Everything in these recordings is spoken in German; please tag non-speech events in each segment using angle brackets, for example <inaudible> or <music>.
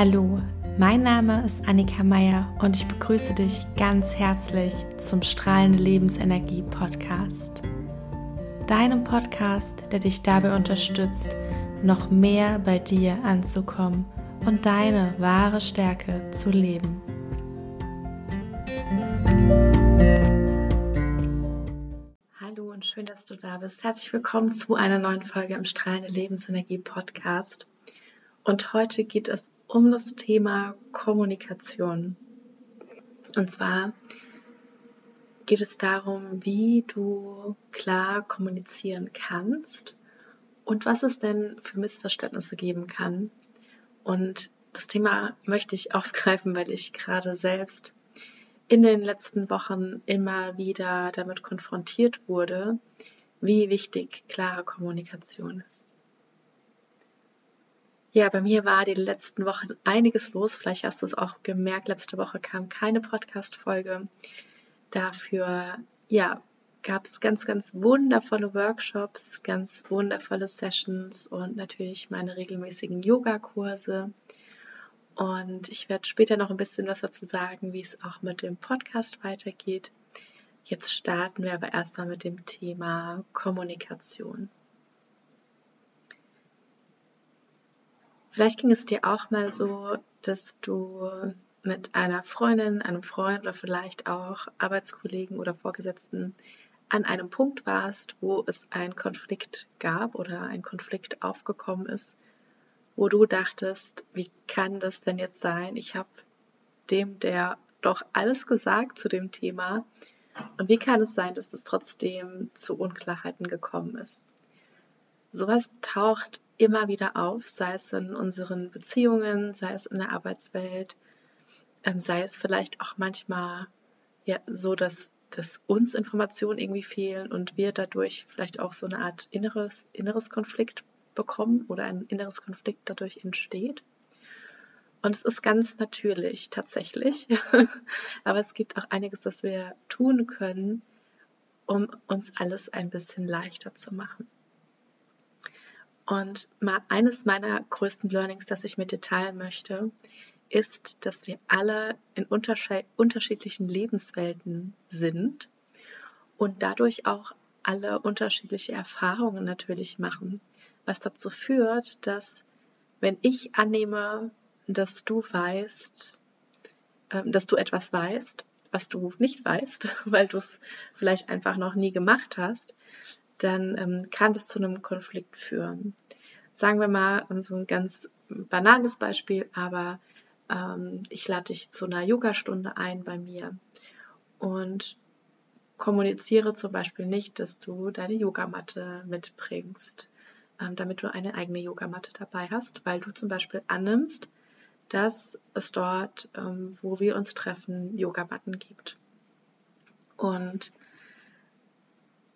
Hallo, mein Name ist Annika Meier und ich begrüße dich ganz herzlich zum Strahlende Lebensenergie Podcast. Deinem Podcast, der dich dabei unterstützt, noch mehr bei dir anzukommen und deine wahre Stärke zu leben. Hallo und schön, dass du da bist. Herzlich willkommen zu einer neuen Folge im Strahlende Lebensenergie Podcast. Und heute geht es um das Thema Kommunikation. Und zwar geht es darum, wie du klar kommunizieren kannst und was es denn für Missverständnisse geben kann. Und das Thema möchte ich <laughs> aufgreifen, weil ich gerade selbst in den letzten Wochen immer wieder damit konfrontiert wurde, wie wichtig klare Kommunikation ist. Ja, bei mir war die letzten Wochen einiges los. Vielleicht hast du es auch gemerkt. Letzte Woche kam keine Podcast-Folge. Dafür, ja, gab es ganz, ganz wundervolle Workshops, ganz wundervolle Sessions und natürlich meine regelmäßigen Yoga-Kurse. Und ich werde später noch ein bisschen was dazu sagen, wie es auch mit dem Podcast weitergeht. Jetzt starten wir aber erstmal mit dem Thema Kommunikation. Vielleicht ging es dir auch mal so, dass du mit einer Freundin, einem Freund oder vielleicht auch Arbeitskollegen oder Vorgesetzten an einem Punkt warst, wo es einen Konflikt gab oder ein Konflikt aufgekommen ist, wo du dachtest, wie kann das denn jetzt sein? Ich habe dem der doch alles gesagt zu dem Thema und wie kann es sein, dass es trotzdem zu Unklarheiten gekommen ist? Sowas taucht immer wieder auf, sei es in unseren Beziehungen, sei es in der Arbeitswelt, ähm, sei es vielleicht auch manchmal ja, so, dass, dass uns Informationen irgendwie fehlen und wir dadurch vielleicht auch so eine Art inneres, inneres Konflikt bekommen oder ein inneres Konflikt dadurch entsteht. Und es ist ganz natürlich tatsächlich, <laughs> aber es gibt auch einiges, das wir tun können, um uns alles ein bisschen leichter zu machen. Und mal eines meiner größten Learnings, das ich mit dir teilen möchte, ist, dass wir alle in unterschiedlichen Lebenswelten sind und dadurch auch alle unterschiedliche Erfahrungen natürlich machen, was dazu führt, dass wenn ich annehme, dass du weißt, ähm, dass du etwas weißt, was du nicht weißt, <laughs> weil du es vielleicht einfach noch nie gemacht hast, dann ähm, kann das zu einem Konflikt führen. Sagen wir mal so ein ganz banales Beispiel, aber ähm, ich lade dich zu einer Yogastunde ein bei mir und kommuniziere zum Beispiel nicht, dass du deine Yogamatte mitbringst, ähm, damit du eine eigene Yogamatte dabei hast, weil du zum Beispiel annimmst, dass es dort, ähm, wo wir uns treffen, Yogamatten gibt. Und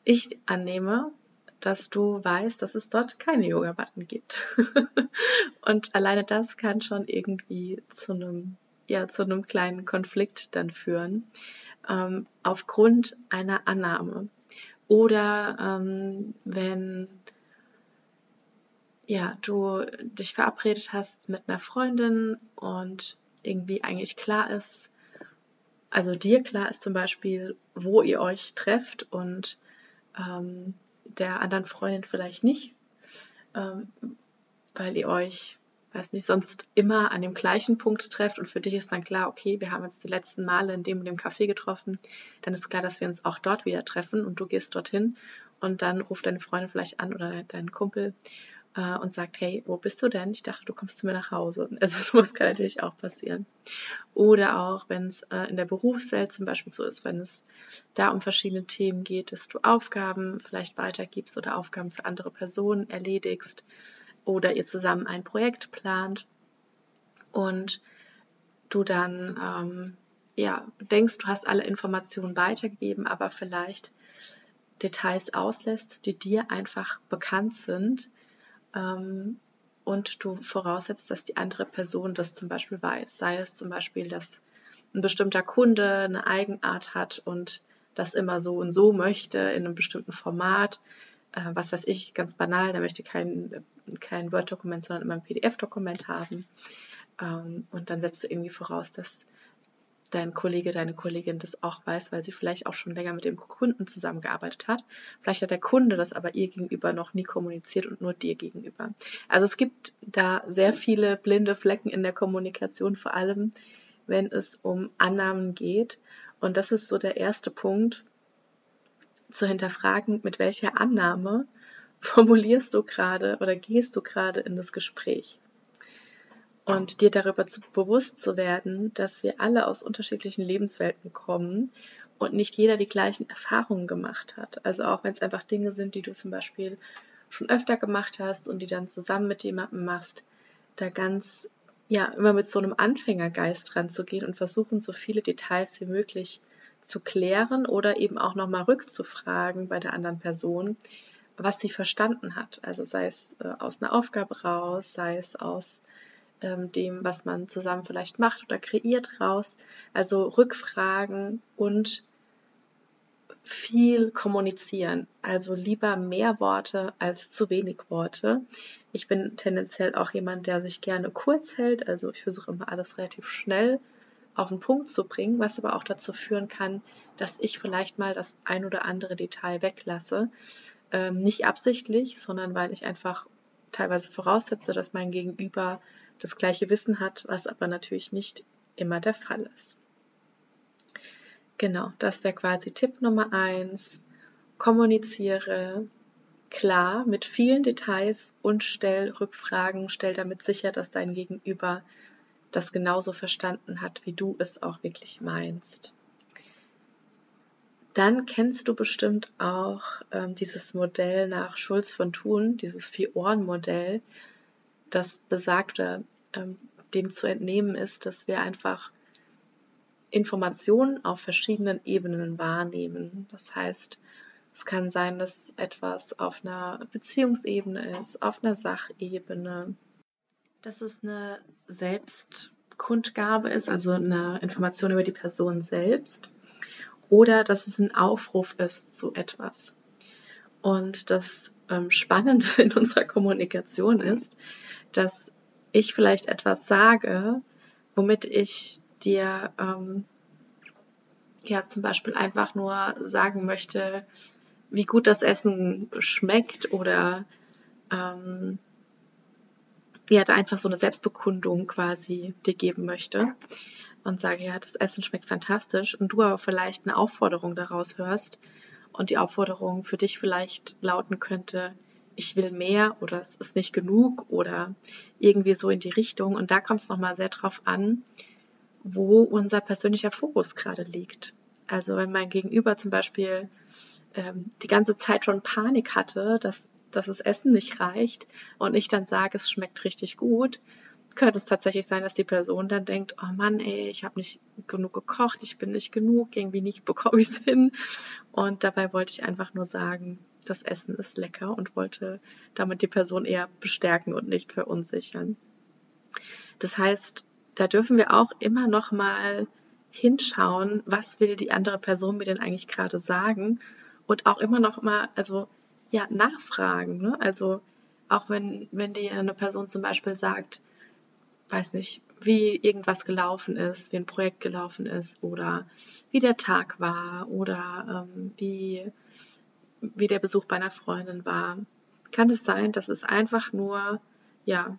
ich annehme, dass du weißt, dass es dort keine Yoga-Button gibt. <laughs> und alleine das kann schon irgendwie zu einem, ja, zu einem kleinen Konflikt dann führen, ähm, aufgrund einer Annahme. Oder ähm, wenn ja, du dich verabredet hast mit einer Freundin und irgendwie eigentlich klar ist, also dir klar ist zum Beispiel, wo ihr euch trefft und ähm, der anderen Freundin vielleicht nicht, ähm, weil ihr euch, weiß nicht, sonst immer an dem gleichen Punkt trefft und für dich ist dann klar, okay, wir haben jetzt die letzten Male in dem und dem Café getroffen, dann ist klar, dass wir uns auch dort wieder treffen und du gehst dorthin und dann ruft deine Freundin vielleicht an oder dein Kumpel äh, und sagt, hey, wo bist du denn? Ich dachte, du kommst zu mir nach Hause. <laughs> Also sowas kann natürlich auch passieren. Oder auch, wenn es äh, in der Berufswelt zum Beispiel so ist, wenn es da um verschiedene Themen geht, dass du Aufgaben vielleicht weitergibst oder Aufgaben für andere Personen erledigst oder ihr zusammen ein Projekt plant und du dann ähm, ja, denkst, du hast alle Informationen weitergegeben, aber vielleicht Details auslässt, die dir einfach bekannt sind, ähm, und du voraussetzt, dass die andere Person das zum Beispiel weiß. Sei es zum Beispiel, dass ein bestimmter Kunde eine Eigenart hat und das immer so und so möchte in einem bestimmten Format. Äh, was weiß ich, ganz banal, der möchte kein, kein Word-Dokument, sondern immer ein PDF-Dokument haben. Ähm, und dann setzt du irgendwie voraus, dass dein Kollege, deine Kollegin das auch weiß, weil sie vielleicht auch schon länger mit dem Kunden zusammengearbeitet hat. Vielleicht hat der Kunde das aber ihr gegenüber noch nie kommuniziert und nur dir gegenüber. Also es gibt da sehr viele blinde Flecken in der Kommunikation, vor allem wenn es um Annahmen geht. Und das ist so der erste Punkt, zu hinterfragen, mit welcher Annahme <laughs> formulierst du gerade oder gehst du gerade in das Gespräch. Und dir darüber zu, bewusst zu werden, dass wir alle aus unterschiedlichen Lebenswelten kommen und nicht jeder die gleichen Erfahrungen gemacht hat. Also auch wenn es einfach Dinge sind, die du zum Beispiel schon öfter gemacht hast und die dann zusammen mit jemandem machst, da ganz, ja, immer mit so einem Anfängergeist ranzugehen und versuchen, so viele Details wie möglich zu klären oder eben auch nochmal rückzufragen bei der anderen Person, was sie verstanden hat. Also sei es äh, aus einer Aufgabe raus, sei es aus ähm, dem, was man zusammen vielleicht macht oder kreiert raus. Also Rückfragen und viel kommunizieren. Also lieber mehr Worte als zu wenig Worte. Ich bin tendenziell auch jemand, der sich gerne kurz hält. Also ich versuche immer alles relativ schnell auf den Punkt zu bringen, was aber auch dazu führen kann, dass ich vielleicht mal das ein oder andere Detail weglasse. Ähm, nicht absichtlich, sondern weil ich einfach teilweise voraussetze, dass mein Gegenüber das gleiche Wissen hat, was aber natürlich nicht immer der Fall ist. Genau, das wäre quasi Tipp Nummer eins. Kommuniziere klar mit vielen Details und stell Rückfragen, stell damit sicher, dass dein Gegenüber das genauso verstanden hat, wie du es auch wirklich meinst. Dann kennst du bestimmt auch ähm, dieses Modell nach Schulz von Thun, dieses Vier-Ohren-Modell, das besagte, ähm, dem zu entnehmen ist, dass wir einfach Informationen auf verschiedenen Ebenen wahrnehmen. Das heißt, es kann sein, dass etwas auf einer Beziehungsebene ist, auf einer Sachebene, dass es eine Selbstkundgabe ist, also eine Information über die Person selbst, oder dass es ein Aufruf ist zu etwas. Und das ähm, Spannende <laughs> in unserer Kommunikation ist, dass ich vielleicht etwas sage, womit ich dir ähm, ja zum Beispiel einfach nur sagen möchte, wie gut das Essen schmeckt oder ähm, ja, da einfach so eine Selbstbekundung quasi dir geben möchte und sage, ja, das Essen schmeckt fantastisch und du aber vielleicht eine Aufforderung daraus hörst und die Aufforderung für dich vielleicht lauten könnte, ich will mehr oder es ist nicht genug oder irgendwie so in die Richtung. Und da kommt es nochmal sehr drauf an, wo unser persönlicher Fokus gerade liegt. Also wenn mein Gegenüber zum Beispiel ähm, die ganze Zeit schon Panik hatte, dass, dass das Essen nicht reicht und ich dann sage, es schmeckt richtig gut, könnte es tatsächlich sein, dass die Person dann denkt, oh Mann, ey, ich habe nicht genug gekocht, ich bin nicht genug, irgendwie nicht bekomme ich es hin. Und dabei wollte ich einfach nur sagen, das Essen ist lecker und wollte damit die Person eher bestärken und nicht verunsichern. Das heißt, da dürfen wir auch immer noch mal hinschauen, was will die andere Person mir denn eigentlich gerade sagen und auch immer noch mal, also ja, nachfragen. Ne? Also auch wenn, wenn dir eine Person zum Beispiel sagt, weiß nicht, wie irgendwas gelaufen ist, wie ein Projekt gelaufen ist oder wie der Tag war oder ähm, wie, wie der Besuch bei einer Freundin war, kann es sein, dass es einfach nur, ja,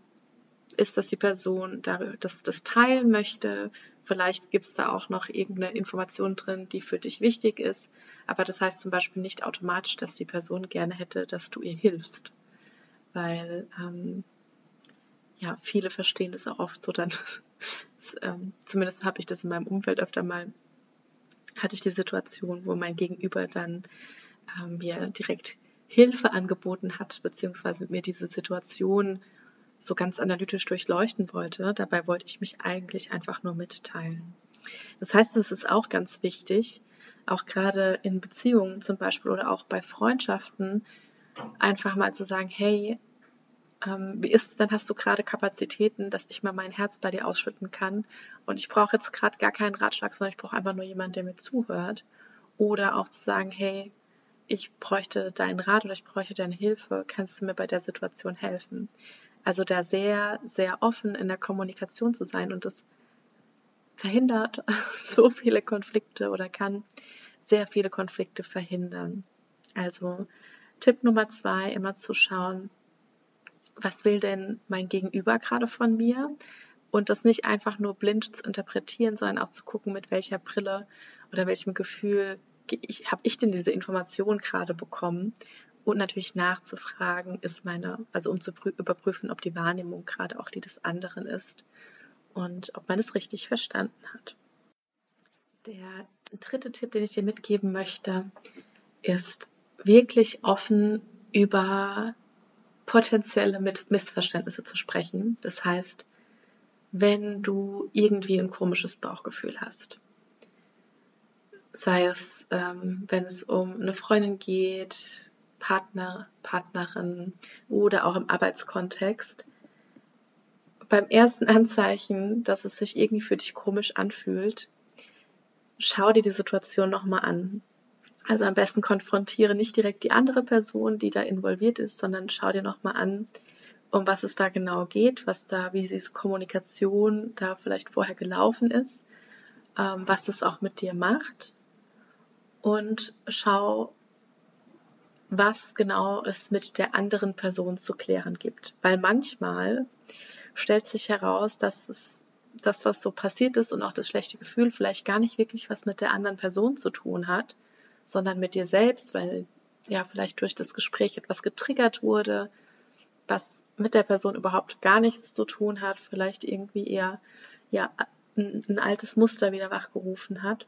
ist, dass die Person das, das teilen möchte. Vielleicht gibt es da auch noch irgendeine Information drin, die für dich wichtig ist. Aber das heißt zum Beispiel nicht automatisch, dass die Person gerne hätte, dass du ihr hilfst. Weil ähm, ja, viele verstehen das auch oft so dann. das, ähm, zumindest habe ich das in meinem Umfeld öfter mal, hatte ich die Situation, wo mein Gegenüber dann ähm, mir direkt Hilfe angeboten hat, beziehungsweise mir diese Situation so ganz analytisch durchleuchten wollte. Dabei wollte ich mich eigentlich einfach nur mitteilen. Das heißt, es ist auch ganz wichtig, auch gerade in Beziehungen zum Beispiel oder auch bei Freundschaften, einfach mal zu sagen, hey, ähm, wie ist es denn, hast du gerade Kapazitäten, dass ich mal mein Herz bei dir ausschütten kann und ich brauche jetzt gerade gar keinen Ratschlag, sondern ich brauche einfach nur jemanden, der mir zuhört. Oder auch zu sagen, hey, ich bräuchte deinen Rat oder ich bräuchte deine Hilfe, kannst du mir bei der Situation helfen? Also da sehr, sehr offen in der Kommunikation zu sein und das verhindert <laughs> so viele Konflikte oder kann sehr viele Konflikte verhindern. Also Tipp Nummer zwei, immer zu schauen, was will denn mein Gegenüber gerade von mir? Und das nicht einfach nur blind zu interpretieren, sondern auch zu gucken, mit welcher Brille oder welchem Gefühl ich, habe ich denn diese Information gerade bekommen? Und natürlich nachzufragen, ist meine, also um zu überprüfen, ob die Wahrnehmung gerade auch die des anderen ist und ob man es richtig verstanden hat. Der dritte Tipp, den ich dir mitgeben möchte, ist wirklich offen über potenzielle Missverständnisse zu sprechen. Das heißt, wenn du irgendwie ein komisches Bauchgefühl hast, sei es, ähm, wenn es um eine Freundin geht, Partner, Partnerin oder auch im Arbeitskontext, beim ersten Anzeichen, dass es sich irgendwie für dich komisch anfühlt, schau dir die Situation nochmal an. Also am besten konfrontiere nicht direkt die andere Person, die da involviert ist, sondern schau dir nochmal an, um was es da genau geht, was da, wie diese Kommunikation da vielleicht vorher gelaufen ist, ähm, was es auch mit dir macht. Und schau, was genau es mit der anderen Person zu klären gibt. Weil manchmal stellt sich heraus, dass es das, was so passiert ist und auch das schlechte Gefühl vielleicht gar nicht wirklich was mit der anderen Person zu tun hat, sondern mit dir selbst, weil ja vielleicht durch das Gespräch etwas getriggert wurde, was mit der Person überhaupt gar nichts zu tun hat, vielleicht irgendwie eher ja ein, ein altes Muster wieder wachgerufen hat.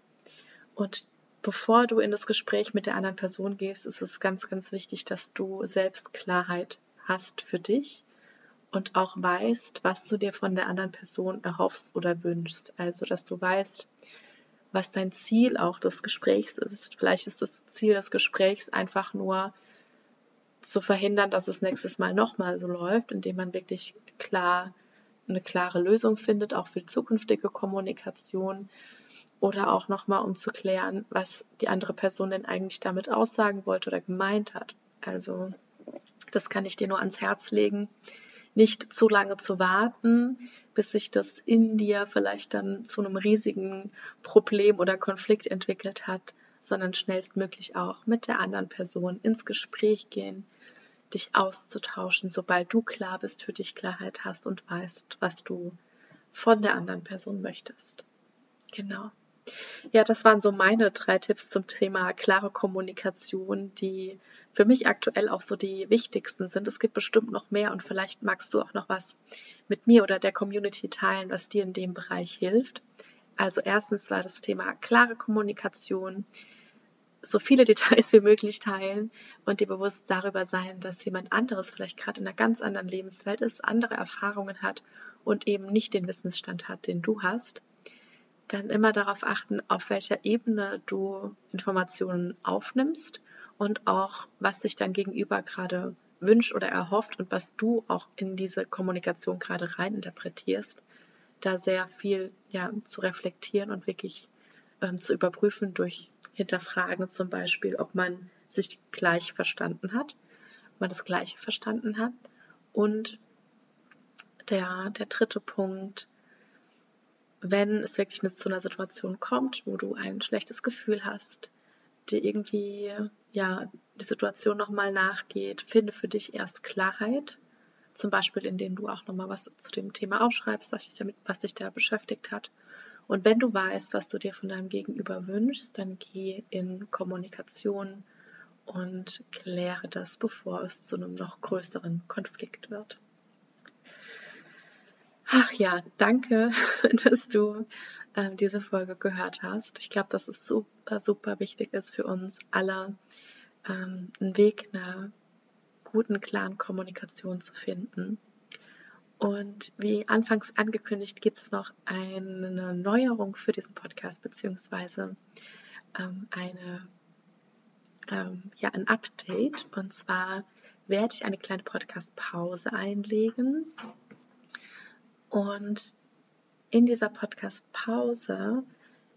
Und bevor du in das Gespräch mit der anderen Person gehst, ist es ganz, ganz wichtig, dass du selbst Klarheit hast für dich und auch weißt, was du dir von der anderen Person erhoffst oder wünschst. Also, dass du weißt, was dein Ziel auch des Gesprächs ist. Vielleicht ist das Ziel des Gesprächs einfach nur zu verhindern, dass es nächstes Mal nochmal so läuft, indem man wirklich klar eine klare Lösung findet, auch für zukünftige Kommunikation oder auch nochmal, um zu klären, was die andere Person denn eigentlich damit aussagen wollte oder gemeint hat. Also das kann ich dir nur ans Herz legen, nicht zu lange zu warten, bis sich das in dir vielleicht dann zu einem riesigen Problem oder Konflikt entwickelt hat, sondern schnellstmöglich auch mit der anderen Person ins Gespräch gehen, dich auszutauschen, sobald du klar bist, für dich Klarheit hast und weißt, was du von der anderen Person möchtest. Genau. Ja, das waren so meine drei Tipps zum Thema klare Kommunikation, die für mich aktuell auch so die wichtigsten sind. Es gibt bestimmt noch mehr und vielleicht magst du auch noch was mit mir oder der Community teilen, was dir in dem Bereich hilft. Also erstens war das Thema klare Kommunikation, so viele <laughs> Details wie möglich teilen und dir bewusst darüber sein, dass jemand anderes vielleicht gerade in einer ganz anderen Lebenswelt ist, andere Erfahrungen hat und eben nicht den Wissensstand hat, den du hast dann immer darauf achten, auf welcher Ebene du Informationen aufnimmst und auch, was sich dein Gegenüber gerade wünscht oder erhofft und was du auch in diese Kommunikation gerade reininterpretierst, da sehr viel ja, zu reflektieren und wirklich ähm, zu überprüfen durch Hinterfragen zum Beispiel, ob man sich gleich verstanden hat, ob man das Gleiche verstanden hat. Und der, der dritte Punkt, wenn es wirklich zu einer Situation kommt, wo du ein schlechtes Gefühl hast, dir irgendwie ja die Situation nochmal nachgeht, finde für dich erst Klarheit, zum Beispiel indem du auch nochmal was zu dem Thema aufschreibst, was dich, damit, was dich da beschäftigt hat. Und wenn du weißt, was du dir von deinem Gegenüber wünschst, dann geh in Kommunikation und kläre das, bevor es zu einem noch größeren Konflikt wird. Ach ja, danke, <laughs> dass du äh, diese Folge gehört hast. Ich glaube, dass es super, super wichtig ist für uns alle, ähm, einen Weg einer guten, klaren Kommunikation zu finden. Und wie anfangs angekündigt, gibt es noch eine Neuerung für diesen Podcast, beziehungsweise ähm, eine, ähm, ja, ein Update. Und zwar werde ich eine kleine Podcast-Pause einlegen und in dieser Podcast-Pause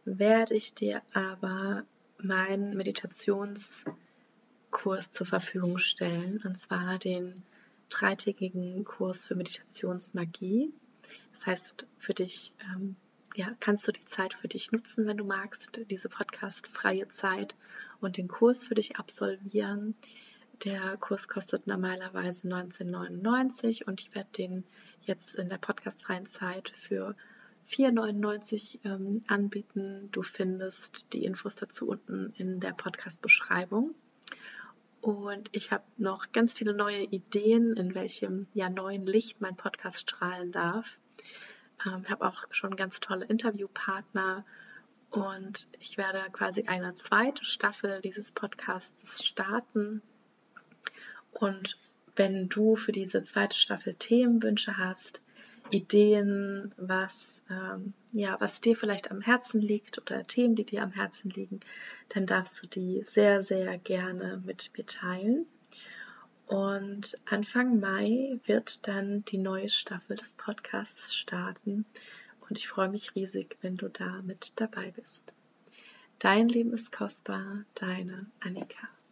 werde ich dir aber meinen Meditationskurs zur Verfügung stellen, und zwar den dreitägigen Kurs für Meditationsmagie. Das heißt, für dich ähm, ja, kannst du die Zeit für dich nutzen, wenn du magst, diese Podcast-freie Zeit und den Kurs für dich absolvieren. Der Kurs kostet normalerweise 19,99 und ich werde den jetzt in der podcastfreien Zeit für 4,99 ähm, anbieten. Du findest die Infos dazu unten in der Podcast-Beschreibung. Und ich habe noch ganz viele neue Ideen, in welchem ja, neuen Licht mein Podcast strahlen darf. Ähm, habe auch schon ganz tolle Interviewpartner und ich werde quasi eine zweite Staffel dieses Podcasts starten. Und wenn du für diese zweite Staffel Themenwünsche hast, Ideen, was, ähm, ja, was dir vielleicht am Herzen liegt oder Themen, die dir am Herzen liegen, dann darfst du die sehr, sehr gerne mit mir teilen. Und Anfang Mai wird dann die neue Staffel des Podcasts starten. Und ich freue mich riesig, wenn du da mit dabei bist. Dein Leben ist kostbar, deine Annika.